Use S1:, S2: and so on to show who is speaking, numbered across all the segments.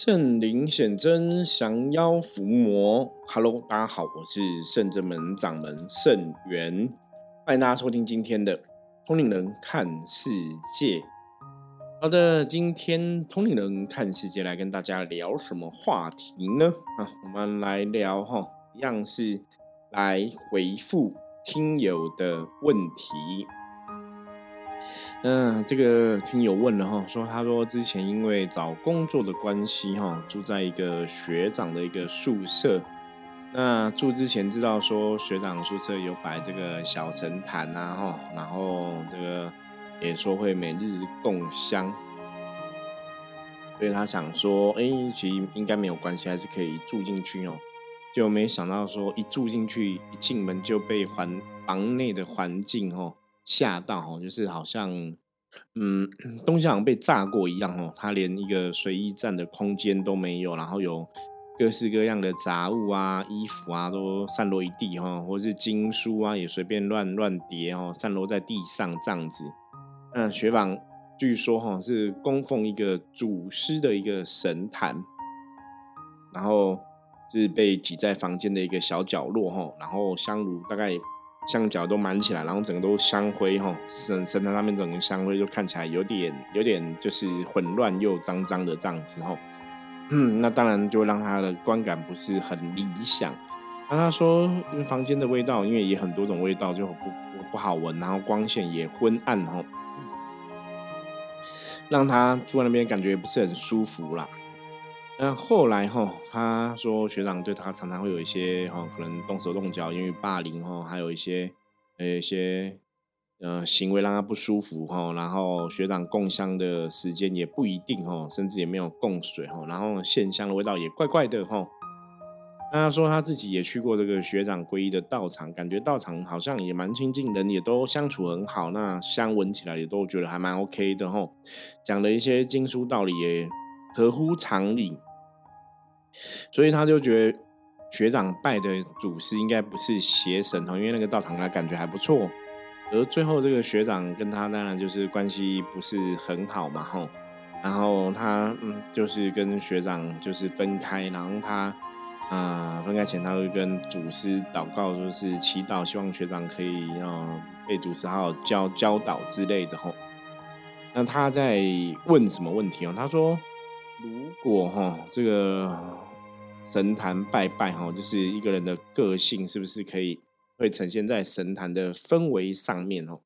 S1: 圣灵显真，降妖伏魔。Hello，大家好，我是圣真门掌门圣元，欢迎大家收听今天的通灵人看世界。好的，今天通灵人看世界来跟大家聊什么话题呢？啊，我们来聊哈，一样是来回复听友的问题。那这个听友问了哈，说他说之前因为找工作的关系哈，住在一个学长的一个宿舍。那住之前知道说学长宿舍有摆这个小神坛啊哈，然后这个也说会每日供香，所以他想说，哎，其实应该没有关系，还是可以住进去哦。就没想到说一住进去，一进门就被环房内的环境哦。吓到哦，就是好像，嗯，东西好像被炸过一样哦。它连一个随意站的空间都没有，然后有各式各样的杂物啊、衣服啊都散落一地哈，或是经书啊也随便乱乱叠哦，散落在地上这样子。那学坊据说哈是供奉一个祖师的一个神坛，然后是被挤在房间的一个小角落哈，然后香炉大概。香脚都满起来，然后整个都香灰哈，神神坛上面整个香灰就看起来有点有点就是混乱又脏脏的这样子哈。嗯，那当然就让他的观感不是很理想。那他说，因为房间的味道，因为也很多种味道，就不不好闻，然后光线也昏暗哈，让他住在那边感觉不是很舒服啦。那后来哈，他说学长对他常常会有一些哈，可能动手动脚，因为霸凌哈，还有一些呃一些呃行为让他不舒服哈。然后学长供香的时间也不一定哈，甚至也没有供水哈。然后线香的味道也怪怪的哈。那他说他自己也去过这个学长皈依的道场，感觉道场好像也蛮亲近，人也都相处很好。那香闻起来也都觉得还蛮 OK 的哈。讲的一些经书道理也合乎常理。所以他就觉得学长拜的祖师应该不是邪神哦，因为那个道场他感觉还不错。而最后这个学长跟他当然就是关系不是很好嘛，吼。然后他嗯，就是跟学长就是分开，然后他啊分开前他会跟祖师祷告，就是祈祷，希望学长可以要被祖师好好教教导之类的，吼。那他在问什么问题哦？他说。如果哈这个神坛拜拜哈，就是一个人的个性是不是可以会呈现在神坛的氛围上面哦？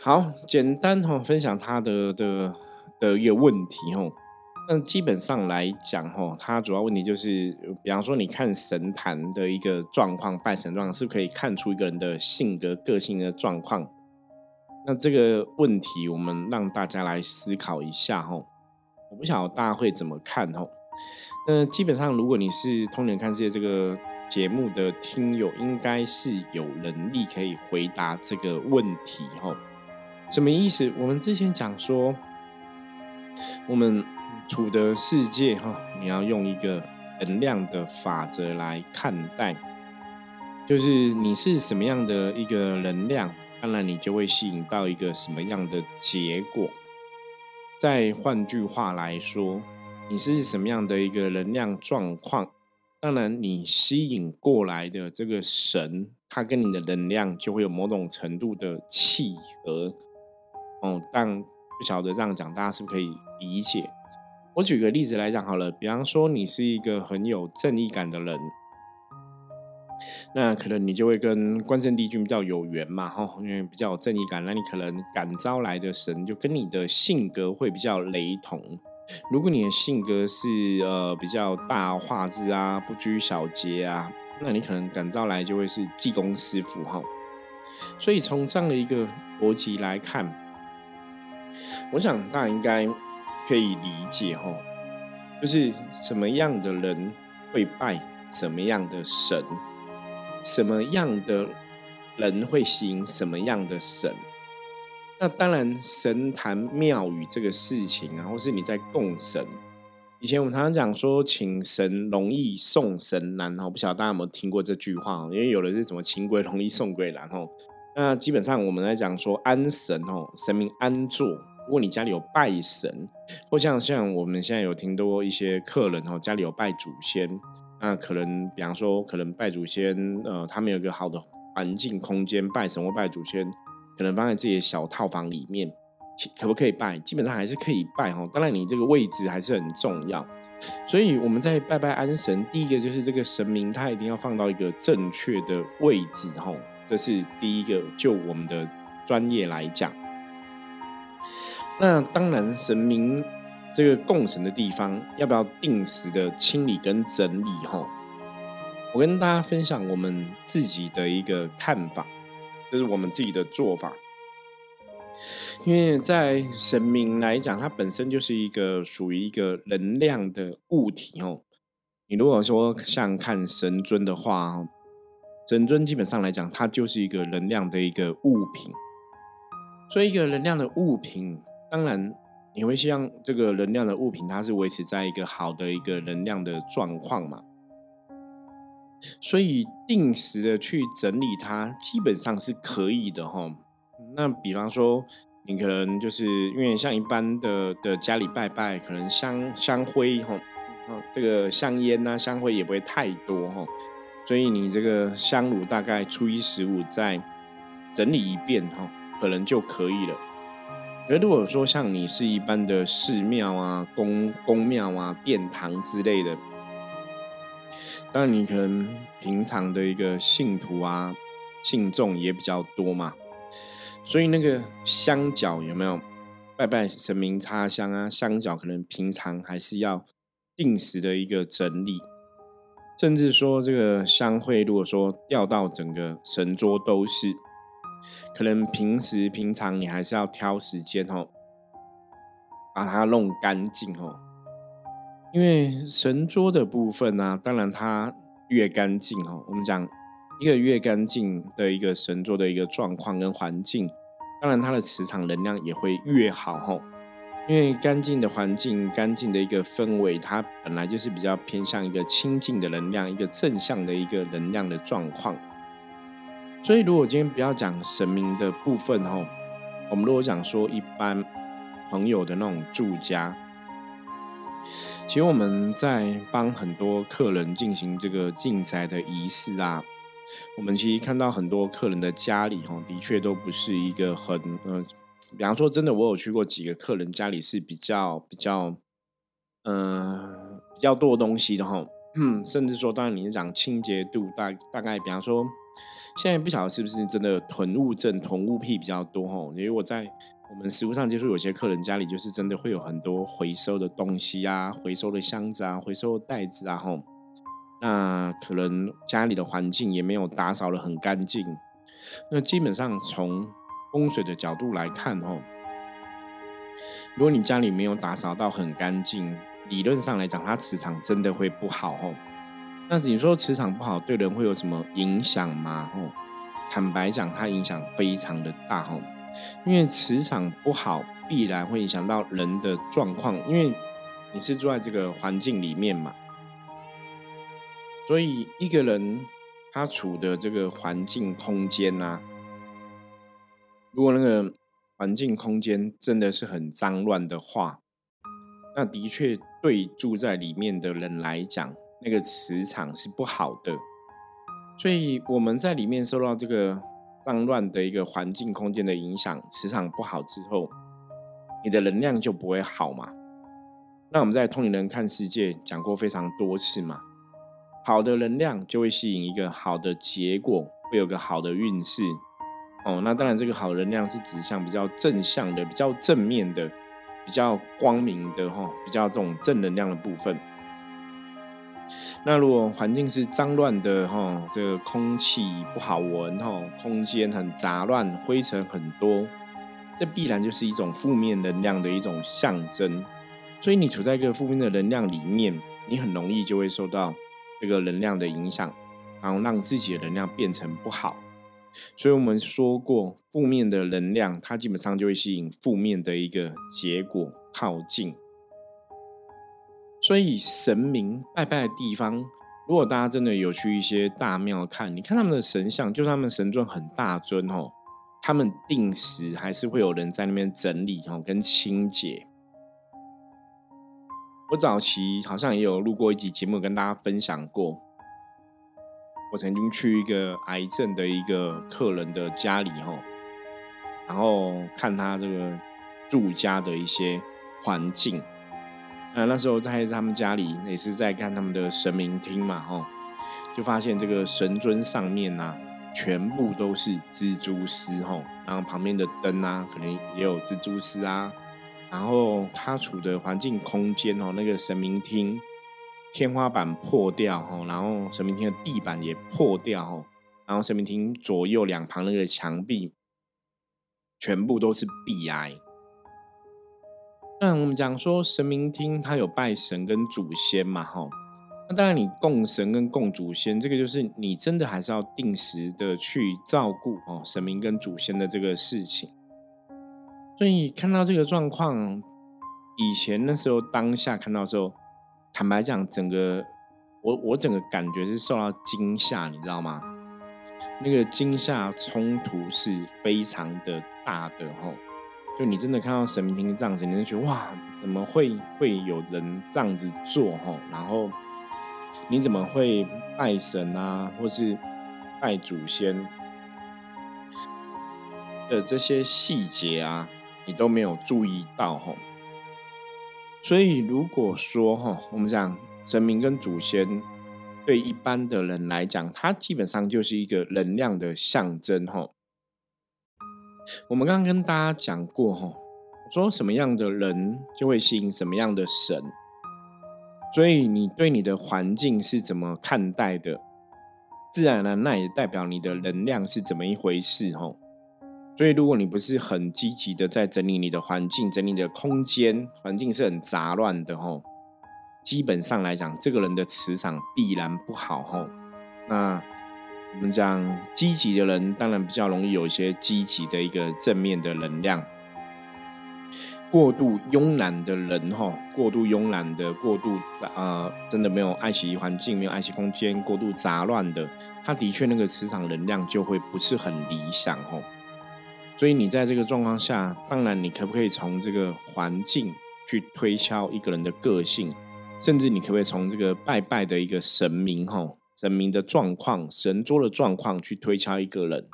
S1: 好，简单哈分享他的的的一个问题哈。那基本上来讲哈，他主要问题就是，比方说你看神坛的一个状况，拜神状是可以看出一个人的性格个性的状况。那这个问题，我们让大家来思考一下哦。我不晓得大家会怎么看哦。那基本上，如果你是《通联看世界》这个节目的听友，应该是有能力可以回答这个问题哦。什么意思？我们之前讲说，我们处的世界哈，你要用一个能量的法则来看待，就是你是什么样的一个能量。当然，你就会吸引到一个什么样的结果？再换句话来说，你是什么样的一个能量状况？当然，你吸引过来的这个神，它跟你的能量就会有某种程度的契合。哦，但不晓得这样讲，大家是不是可以理解？我举个例子来讲好了，比方说，你是一个很有正义感的人。那可能你就会跟关圣帝君比较有缘嘛，哈，因为比较有正义感，那你可能感召来的神就跟你的性格会比较雷同。如果你的性格是呃比较大画质啊，不拘小节啊，那你可能感召来就会是济公师傅哈。所以从这样的一个逻辑来看，我想大家应该可以理解哈，就是什么样的人会拜什么样的神。什么样的人会吸引什么样的神？那当然，神坛庙宇这个事情啊，或是你在供神。以前我们常常讲说，请神容易送神难哦，不晓得大家有没有听过这句话？因为有的是什么请鬼容易送鬼难哦。那基本上我们来讲说安神哦，神明安坐。如果你家里有拜神，或像像我们现在有听多一些客人哦，家里有拜祖先，那可能比方说可能拜祖先，呃，他们有一个好的环境空间拜神或拜祖先，可能放在自己的小套房里面，可不可以拜？基本上还是可以拜哈。当然你这个位置还是很重要，所以我们在拜拜安神，第一个就是这个神明他一定要放到一个正确的位置哈，这是第一个。就我们的专业来讲。那当然，神明这个供神的地方要不要定时的清理跟整理？哈，我跟大家分享我们自己的一个看法，就是我们自己的做法。因为在神明来讲，它本身就是一个属于一个能量的物体哦。你如果说像看神尊的话，神尊基本上来讲，它就是一个能量的一个物品。所以，一个能量的物品。当然，你会希望这个能量的物品，它是维持在一个好的一个能量的状况嘛？所以定时的去整理它，基本上是可以的哈。那比方说，你可能就是因为像一般的的家里拜拜，可能香香灰哈，这个香烟呐、香灰也不会太多哈，所以你这个香炉大概初一十五再整理一遍哈，可能就可以了。而如果说像你是一般的寺庙啊、宫宫庙啊、殿堂之类的，当然你可能平常的一个信徒啊、信众也比较多嘛，所以那个香脚有没有拜拜神明插香啊？香脚可能平常还是要定时的一个整理，甚至说这个香会如果说掉到整个神桌都是。可能平时平常你还是要挑时间哦，把它弄干净哦。因为神桌的部分呢，当然它越干净哦，我们讲一个越干净的一个神桌的一个状况跟环境，当然它的磁场能量也会越好哦。因为干净的环境、干净的一个氛围，它本来就是比较偏向一个清净的能量、一个正向的一个能量的状况。所以，如果今天不要讲神明的部分吼，我们如果讲说一般朋友的那种住家，其实我们在帮很多客人进行这个进宅的仪式啊，我们其实看到很多客人的家里吼，的确都不是一个很呃，比方说真的，我有去过几个客人家里是比较比较，嗯，比较多东西的哈，甚至说，当然你是讲清洁度大大概，比方说。现在不晓得是不是真的囤物症、囤物癖比较多吼？因为我在我们实物上接触，有些客人家里就是真的会有很多回收的东西啊，回收的箱子啊，回收的袋子啊吼。那可能家里的环境也没有打扫的很干净。那基本上从风水的角度来看吼，如果你家里没有打扫到很干净，理论上来讲，它磁场真的会不好吼。那你说磁场不好对人会有什么影响吗？哦，坦白讲，它影响非常的大哦，因为磁场不好必然会影响到人的状况，因为你是住在这个环境里面嘛，所以一个人他处的这个环境空间呐，如果那个环境空间真的是很脏乱的话，那的确对住在里面的人来讲。那个磁场是不好的，所以我们在里面受到这个脏乱的一个环境空间的影响，磁场不好之后，你的能量就不会好嘛。那我们在通灵人看世界讲过非常多次嘛，好的能量就会吸引一个好的结果，会有个好的运势。哦，那当然这个好能量是指向比较正向的、比较正面的、比较光明的哈，比较这种正能量的部分。那如果环境是脏乱的哈，这个空气不好闻哈，空间很杂乱，灰尘很多，这必然就是一种负面能量的一种象征。所以你处在一个负面的能量里面，你很容易就会受到这个能量的影响，然后让自己的能量变成不好。所以我们说过，负面的能量它基本上就会吸引负面的一个结果靠近。所以神明拜拜的地方，如果大家真的有去一些大庙看，你看他们的神像，就是他们神尊很大尊哦，他们定时还是会有人在那边整理哈，跟清洁。我早期好像也有录过一集节目，跟大家分享过。我曾经去一个癌症的一个客人的家里哈，然后看他这个住家的一些环境。那那时候在他们家里也是在看他们的神明厅嘛吼，就发现这个神尊上面呐，全部都是蜘蛛丝吼，然后旁边的灯啊，可能也有蜘蛛丝啊。然后他处的环境空间哦，那个神明厅。天花板破掉吼，然后神明厅的地板也破掉哈，然后神明厅左右两旁那个墙壁全部都是壁癌。那我们讲说神明厅它有拜神跟祖先嘛哈，那当然你供神跟供祖先，这个就是你真的还是要定时的去照顾哦神明跟祖先的这个事情。所以看到这个状况，以前那时候当下看到之后。坦白讲，整个我我整个感觉是受到惊吓，你知道吗？那个惊吓冲突是非常的大的吼，就你真的看到神明厅这样子，你就觉得哇，怎么会会有人这样子做吼？然后你怎么会拜神啊，或是拜祖先的这些细节啊，你都没有注意到吼？所以，如果说哈，我们讲神明跟祖先，对一般的人来讲，它基本上就是一个能量的象征吼。我们刚刚跟大家讲过哈，说什么样的人就会吸引什么样的神，所以你对你的环境是怎么看待的，自然呢，那也代表你的能量是怎么一回事哈。所以，如果你不是很积极的在整理你的环境、整理你的空间，环境是很杂乱的吼，基本上来讲，这个人的磁场必然不好吼。那我们讲积极的人，当然比较容易有一些积极的一个正面的能量。过度慵懒的人哈，过度慵懒的、过度杂呃，真的没有爱惜环境、没有爱惜空间、过度杂乱的，他的确那个磁场能量就会不是很理想吼。所以你在这个状况下，当然你可不可以从这个环境去推敲一个人的个性，甚至你可不可以从这个拜拜的一个神明吼，神明的状况、神桌的状况去推敲一个人，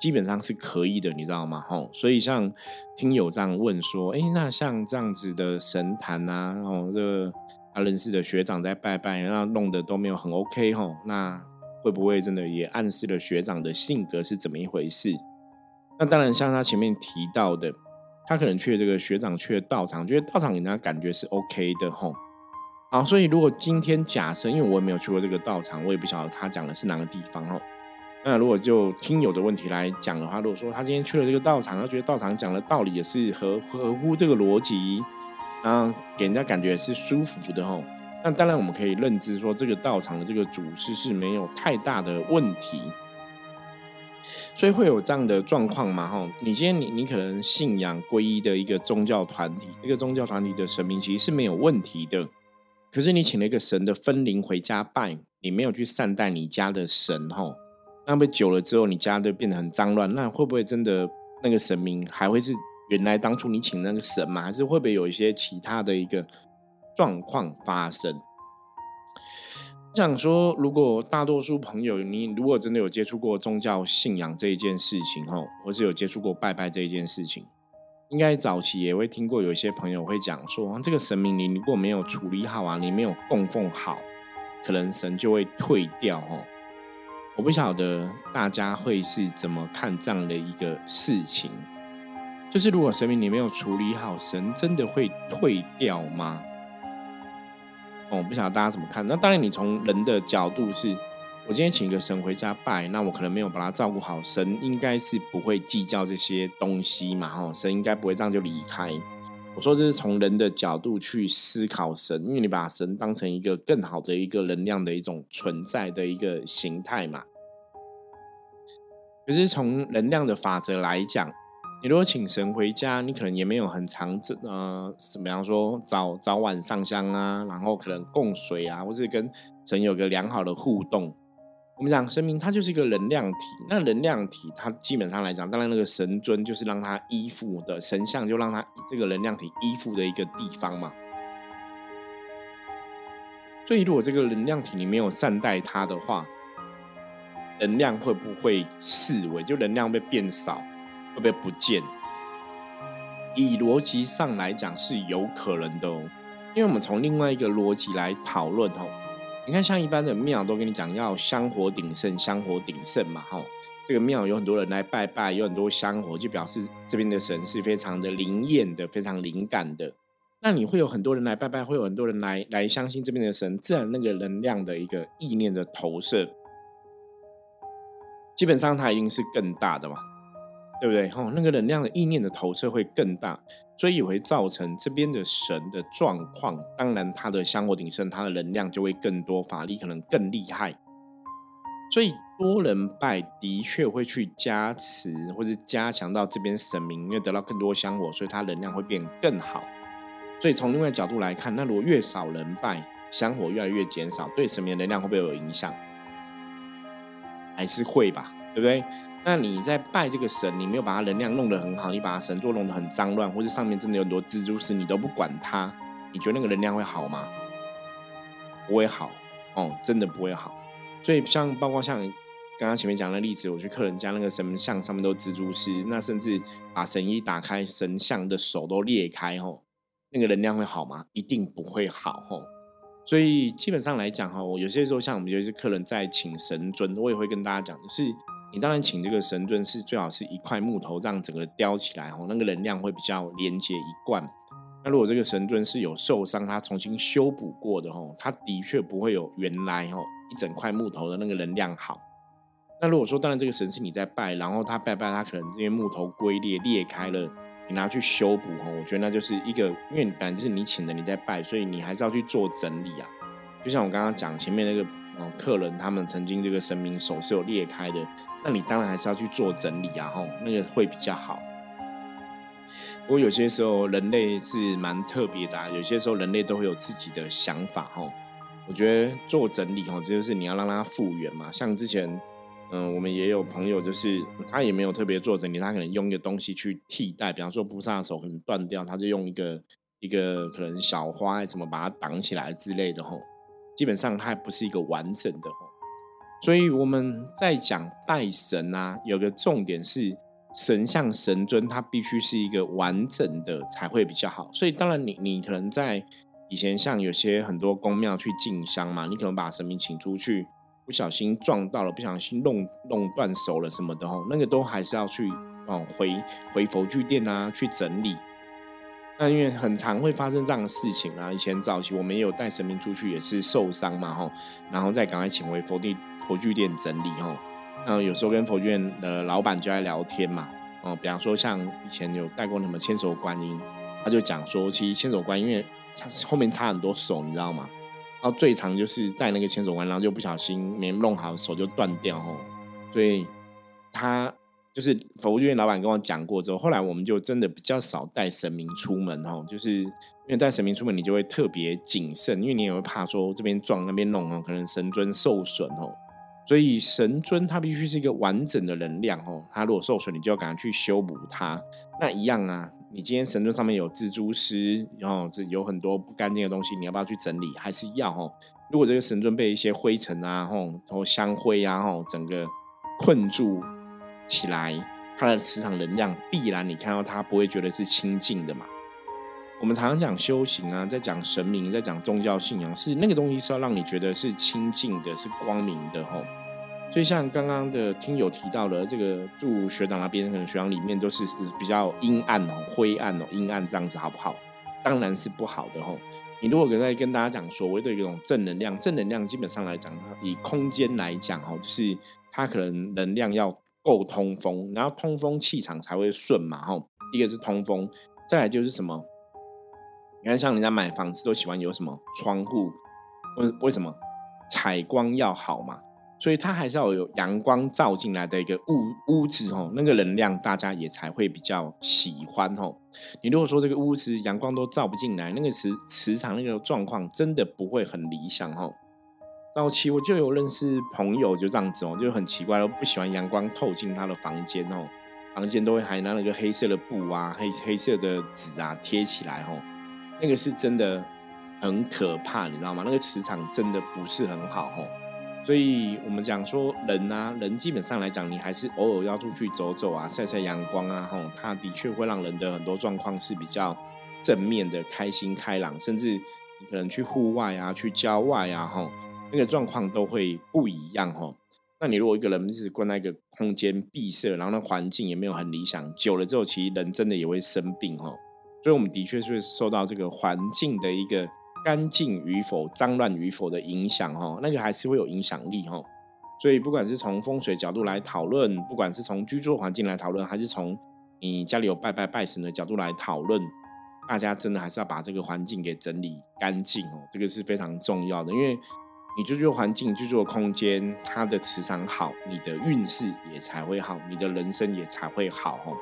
S1: 基本上是可以的，你知道吗？吼，所以像听友这样问说，哎，那像这样子的神坛啊，哦，这个他认识的学长在拜拜，那弄得都没有很 OK 吼，那会不会真的也暗示了学长的性格是怎么一回事？那当然，像他前面提到的，他可能去这个学长去道场，觉得道场给人家感觉是 OK 的吼。好，所以如果今天假设，因为我也没有去过这个道场，我也不晓得他讲的是哪个地方哦。那如果就听友的问题来讲的话，如果说他今天去了这个道场，他觉得道场讲的道理也是合合乎这个逻辑，然后给人家感觉是舒服的哦。那当然我们可以认知说，这个道场的这个主师是没有太大的问题。所以会有这样的状况嘛？哈，你今天你你可能信仰皈依的一个宗教团体，这个宗教团体的神明其实是没有问题的。可是你请了一个神的分灵回家拜，你没有去善待你家的神，吼，那不久了之后，你家就变得很脏乱。那会不会真的那个神明还会是原来当初你请那个神吗？还是会不会有一些其他的一个状况发生？我想说，如果大多数朋友，你如果真的有接触过宗教信仰这一件事情，吼，或是有接触过拜拜这一件事情，应该早期也会听过有一些朋友会讲说，这个神明你如果没有处理好啊，你没有供奉好，可能神就会退掉，吼。我不晓得大家会是怎么看这样的一个事情，就是如果神明你没有处理好，神真的会退掉吗？我不晓得大家怎么看。那当然，你从人的角度是，我今天请一个神回家拜，那我可能没有把他照顾好，神应该是不会计较这些东西嘛，哈，神应该不会这样就离开。我说这是从人的角度去思考神，因为你把神当成一个更好的一个能量的一种存在的一个形态嘛。可是从能量的法则来讲。你如果请神回家，你可能也没有很长，这呃，怎么样说早早晚上香啊，然后可能供水啊，或是跟神有个良好的互动。我们讲神明，它就是一个能量体。那能量体，它基本上来讲，当然那个神尊就是让它依附的神像，就让它这个能量体依附的一个地方嘛。所以，如果这个能量体你没有善待它的话，能量会不会四维？就能量会变少，会不会不见？以逻辑上来讲是有可能的哦，因为我们从另外一个逻辑来讨论哦。你看，像一般的庙都跟你讲要香火鼎盛，香火鼎盛嘛，哈，这个庙有很多人来拜拜，有很多香火，就表示这边的神是非常的灵验的，非常灵感的。那你会有很多人来拜拜，会有很多人来来相信这边的神，自然那个能量的一个意念的投射，基本上它一定是更大的嘛。对不对？哈，那个能量的意念的投射会更大，所以也会造成这边的神的状况。当然，他的香火鼎盛，他的能量就会更多，法力可能更厉害。所以多人拜的确会去加持或者加强到这边神明，因为得到更多香火，所以他能量会变更好。所以从另外角度来看，那如果越少人拜，香火越来越减少，对神明的能量会不会有影响？还是会吧，对不对？那你在拜这个神，你没有把它能量弄得很好，你把神座弄得很脏乱，或者上面真的有很多蜘蛛丝，你都不管它，你觉得那个能量会好吗？不会好哦，真的不会好。所以像包括像刚刚前面讲的例子，我去客人家那个神像上面都蜘蛛丝，那甚至把神衣打开，神像的手都裂开吼，那个能量会好吗？一定不会好吼。所以基本上来讲哈，我有些时候像我们有些客人在请神尊，我也会跟大家讲，就是。你当然请这个神尊是最好是一块木头，让整个雕起来哦，那个能量会比较连接一贯。那如果这个神尊是有受伤，他重新修补过的哦，他的确不会有原来哦一整块木头的那个能量好。那如果说当然这个神是你在拜，然后他拜拜，他可能这些木头龟裂裂开了，你拿去修补哦，我觉得那就是一个，因为反正就是你请的你在拜，所以你还是要去做整理啊。就像我刚刚讲前面那个哦，客人他们曾经这个神明手是有裂开的。那你当然还是要去做整理啊，吼，那个会比较好。不过有些时候人类是蛮特别的，啊有些时候人类都会有自己的想法，吼。我觉得做整理，吼，这就是你要让它复原嘛。像之前，嗯，我们也有朋友，就是他也没有特别做整理，他可能用一个东西去替代，比方说菩萨的手可能断掉，他就用一个一个可能小花什么把它挡起来之类的，吼。基本上它还不是一个完整的，所以我们在讲拜神啊，有个重点是神像神尊，它必须是一个完整的才会比较好。所以当然，你你可能在以前像有些很多宫庙去进香嘛，你可能把神明请出去，不小心撞到了，不小心弄弄断手了什么的哦，那个都还是要去哦回回佛具店啊去整理。那因为很常会发生这样的事情啊，以前早期我们也有带神明出去，也是受伤嘛吼，然后再赶快请回佛地佛具店整理吼。那有时候跟佛具店的老板就在聊天嘛，哦，比方说像以前有带过什么千手观音，他就讲说，其实千手观音因为后面插很多手，你知道吗？然后最长就是带那个千手观，然后就不小心没弄好，手就断掉吼，所以他。就是佛具店老板跟我讲过之后，后来我们就真的比较少带神明出门哦，就是因为带神明出门，你就会特别谨慎，因为你也会怕说这边撞那边弄哦，可能神尊受损哦。所以神尊它必须是一个完整的能量哦，它如果受损，你就要赶快去修补它。那一样啊，你今天神尊上面有蜘蛛丝，然后这有很多不干净的东西，你要不要去整理？还是要哦？如果这个神尊被一些灰尘啊，吼，然后香灰啊，吼，整个困住。起来，它的磁场能量必然你看到它不会觉得是清净的嘛？我们常常讲修行啊，在讲神明，在讲宗教信仰，是那个东西是要让你觉得是清净的，是光明的吼。所以像刚刚的听友提到的，这个住学长那边，可能学长里面都是比较阴暗哦、灰暗哦、阴暗这样子，好不好？当然是不好的吼。你如果在跟大家讲所谓的一种正能量，正能量基本上来讲，以空间来讲哦，就是它可能能量要。够通风，然后通风气场才会顺嘛，吼。一个是通风，再来就是什么？你看，像人家买房子都喜欢有什么窗户，为为什么？采光要好嘛，所以它还是要有阳光照进来的一个屋屋子，吼，那个能量大家也才会比较喜欢，吼。你如果说这个屋子阳光都照不进来，那个磁磁场那个状况真的不会很理想，吼。早期我就有认识朋友就这样子哦，就很奇怪，不喜欢阳光透进他的房间哦，房间都会还拿那个黑色的布啊、黑黑色的纸啊贴起来哦，那个是真的很可怕，你知道吗？那个磁场真的不是很好哦。所以我们讲说人啊，人基本上来讲，你还是偶尔要出去走走啊，晒晒阳光啊，吼，它的确会让人的很多状况是比较正面的、开心开朗，甚至你可能去户外啊、去郊外啊，吼，那个状况都会不一样，吼。那你如果一个人是关在一个空间闭塞，然后那环境也没有很理想，久了之后，其实人真的也会生病，哦。所以我们的确是受到这个环境的一个。干净与否、脏乱与否的影响，哈，那个还是会有影响力，哈。所以，不管是从风水角度来讨论，不管是从居住环境来讨论，还是从你家里有拜拜拜神的角度来讨论，大家真的还是要把这个环境给整理干净哦，这个是非常重要的。因为你居住环境、居住的空间，它的磁场好，你的运势也才会好，你的人生也才会好，哦。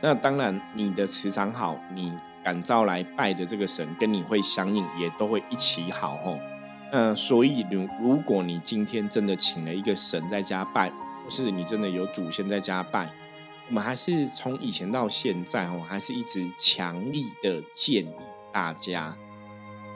S1: 那当然，你的磁场好，你。感召来拜的这个神跟你会相应，也都会一起好吼。那所以，如如果你今天真的请了一个神在家拜，或是你真的有祖先在家拜，我们还是从以前到现在吼，还是一直强力的建议大家，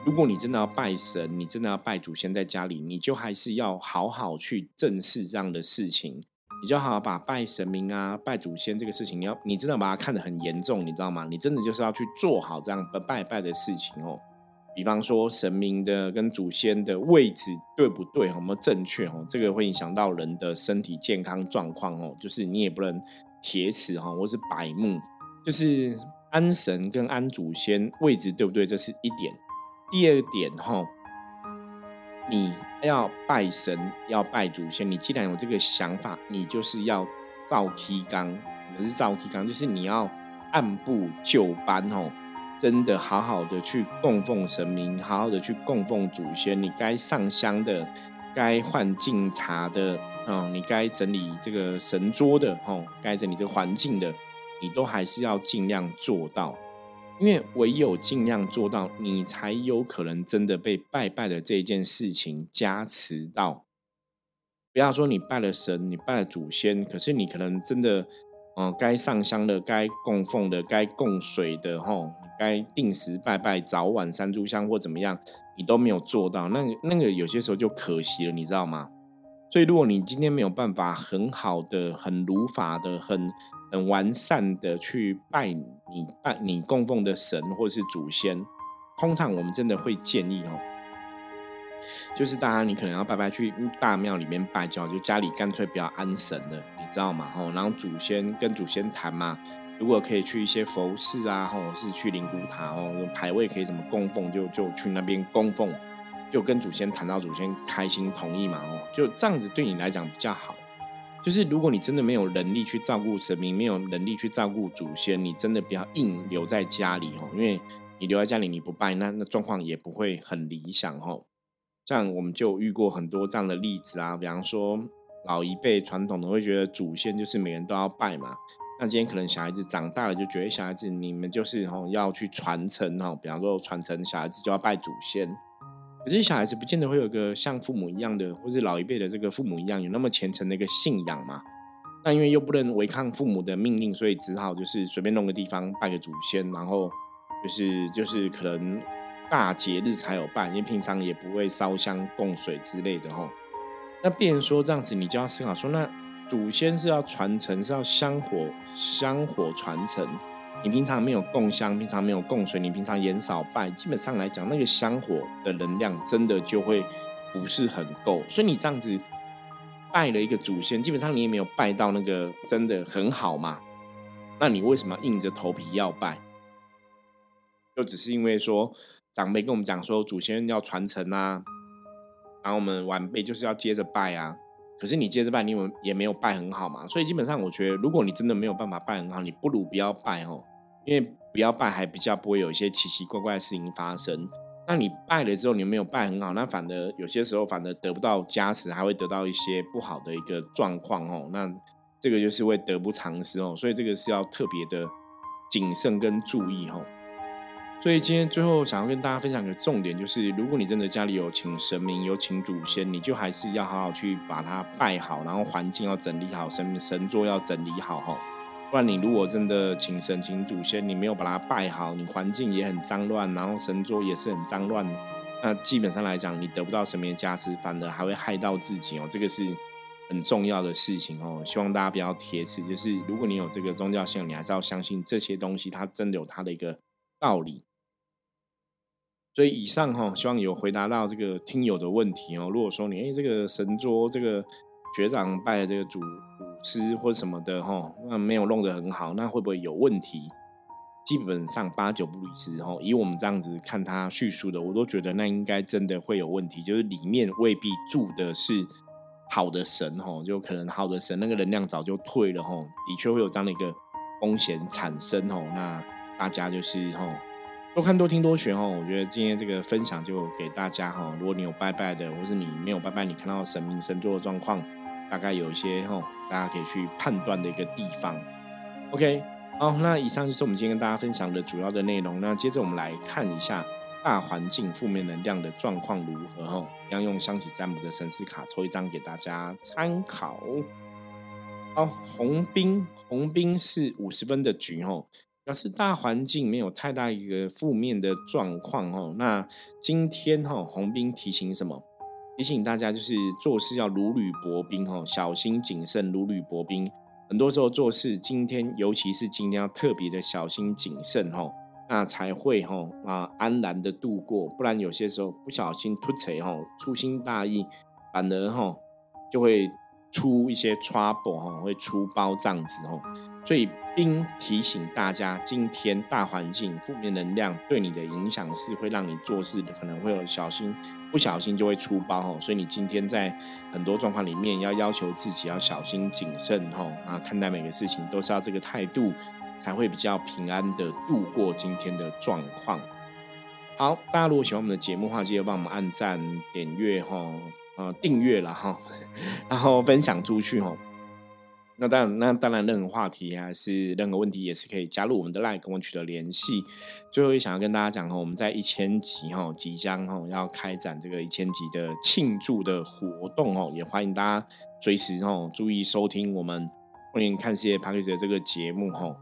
S1: 如果你真的要拜神，你真的要拜祖先在家里，你就还是要好好去正视这样的事情。你就好好把拜神明啊、拜祖先这个事情，你要你真的把它看得很严重，你知道吗？你真的就是要去做好这样拜拜的事情哦。比方说神明的跟祖先的位置对不对，有没有正确哦？这个会影响到人的身体健康状况哦。就是你也不能铁齿哈，或是柏木，就是安神跟安祖先位置对不对？这是一点。第二点哈。你要拜神，要拜祖先。你既然有这个想法，你就是要照梯纲。什么是照梯纲？就是你要按部就班哦，真的好好的去供奉神明，好好的去供奉祖先。你该上香的，该换敬茶的，哦，你该整理这个神桌的，哦，该整理这个环境的，你都还是要尽量做到。因为唯有尽量做到，你才有可能真的被拜拜的这件事情加持到。不要说你拜了神，你拜了祖先，可是你可能真的，嗯，该上香的、该供奉的、该供水的，吼，该定时拜拜、早晚三炷香或怎么样，你都没有做到，那那个有些时候就可惜了，你知道吗？所以，如果你今天没有办法很好的、很如法的、很很完善的去拜你拜你供奉的神或是祖先，通常我们真的会建议哦，就是大家你可能要拜拜去大庙里面拜就好，就家里干脆不要安神了，你知道吗？吼，然后祖先跟祖先谈嘛，如果可以去一些佛寺啊，或者是去灵骨塔哦，牌位可以怎么供奉就就去那边供奉。就跟祖先谈到祖先开心同意嘛哦，就这样子对你来讲比较好。就是如果你真的没有能力去照顾神明，没有能力去照顾祖先，你真的不要硬留在家里哦，因为你留在家里你不拜，那那状况也不会很理想哦。像我们就遇过很多这样的例子啊，比方说老一辈传统的会觉得祖先就是每人都要拜嘛，那今天可能小孩子长大了就觉得小孩子你们就是哦要去传承哦，比方说传承小孩子就要拜祖先。可是小孩子不见得会有个像父母一样的，或是老一辈的这个父母一样有那么虔诚的一个信仰嘛？那因为又不能违抗父母的命令，所以只好就是随便弄个地方拜个祖先，然后就是就是可能大节日才有拜，因为平常也不会烧香供水之类的哈。那别人说这样子，你就要思考说，那祖先是要传承，是要香火香火传承。你平常没有供香，平常没有供水，你平常盐少拜，基本上来讲，那个香火的能量真的就会不是很够。所以你这样子拜了一个祖先，基本上你也没有拜到那个真的很好嘛？那你为什么硬着头皮要拜？就只是因为说长辈跟我们讲说祖先要传承啊，然后我们晚辈就是要接着拜啊。可是你接着拜，你有也没有拜很好嘛？所以基本上我觉得，如果你真的没有办法拜很好，你不如不要拜哦。因为不要拜还比较不会有一些奇奇怪怪的事情发生。那你拜了之后，你没有拜很好，那反而有些时候反而得不到加持，还会得到一些不好的一个状况哦。那这个就是会得不偿失哦。所以这个是要特别的谨慎跟注意哦。所以今天最后想要跟大家分享一个重点，就是如果你真的家里有请神明、有请祖先，你就还是要好好去把它拜好，然后环境要整理好，神神桌要整理好哈。不然你如果真的请神、请祖先，你没有把它拜好，你环境也很脏乱，然后神桌也是很脏乱，那基本上来讲，你得不到神明的加持，反而还会害到自己哦。这个是很重要的事情哦。希望大家不要贴齿，就是如果你有这个宗教信仰，你还是要相信这些东西，它真的有它的一个道理。所以以上哈，希望有回答到这个听友的问题哦。如果说你哎这个神桌这个学长拜的这个祖祖吃或什么的哈，那没有弄得很好，那会不会有问题？基本上八九不离十哈。以我们这样子看他叙述的，我都觉得那应该真的会有问题，就是里面未必住的是好的神哈，就可能好的神那个能量早就退了哈，的确会有这样的一个风险产生哈。那大家就是哈。多看多听多学哈，我觉得今天这个分享就给大家哈。如果你有拜拜的，或是你没有拜拜，你看到神明神座的状况，大概有一些哈，大家可以去判断的一个地方。OK，好，那以上就是我们今天跟大家分享的主要的内容。那接着我们来看一下大环境负面能量的状况如何哈。要用香起占卜的神思卡抽一张给大家参考。好，红兵，红兵是五十分的局哈。表示大环境没有太大一个负面的状况哦。那今天哈红兵提醒什么？提醒大家就是做事要如履薄冰哦，小心谨慎，如履薄冰。很多时候做事，今天尤其是今天要特别的小心谨慎哦，那才会哈啊安然的度过。不然有些时候不小心突锤哦，粗心大意，反而哈就会。出一些 trouble 哈，会出包这样子哦，所以并提醒大家，今天大环境负面能量对你的影响是会让你做事可能会有小心，不小心就会出包哦，所以你今天在很多状况里面要要求自己要小心谨慎哈啊，看待每个事情都是要这个态度，才会比较平安的度过今天的状况。好，大家如果喜欢我们的节目的话，记得帮我们按赞、点阅哈。呃，订阅了哈，然后分享出去哈。那当然，那当然，任何话题还是任何问题，也是可以加入我们的 LINE 跟我取得联系。最后也想要跟大家讲哈，我们在一千集哈即将哈要开展这个一千集的庆祝的活动哦，也欢迎大家随时哈注意收听我们欢迎看世界 p a c k a g e 这个节目哈。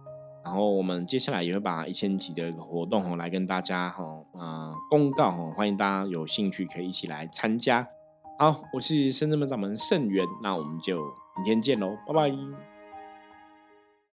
S1: 然后我们接下来也会把一千集的活动哈来跟大家哈啊公告哈，欢迎大家有兴趣可以一起来参加。好，我是深圳门掌门盛元，那我们就明天见喽，拜拜。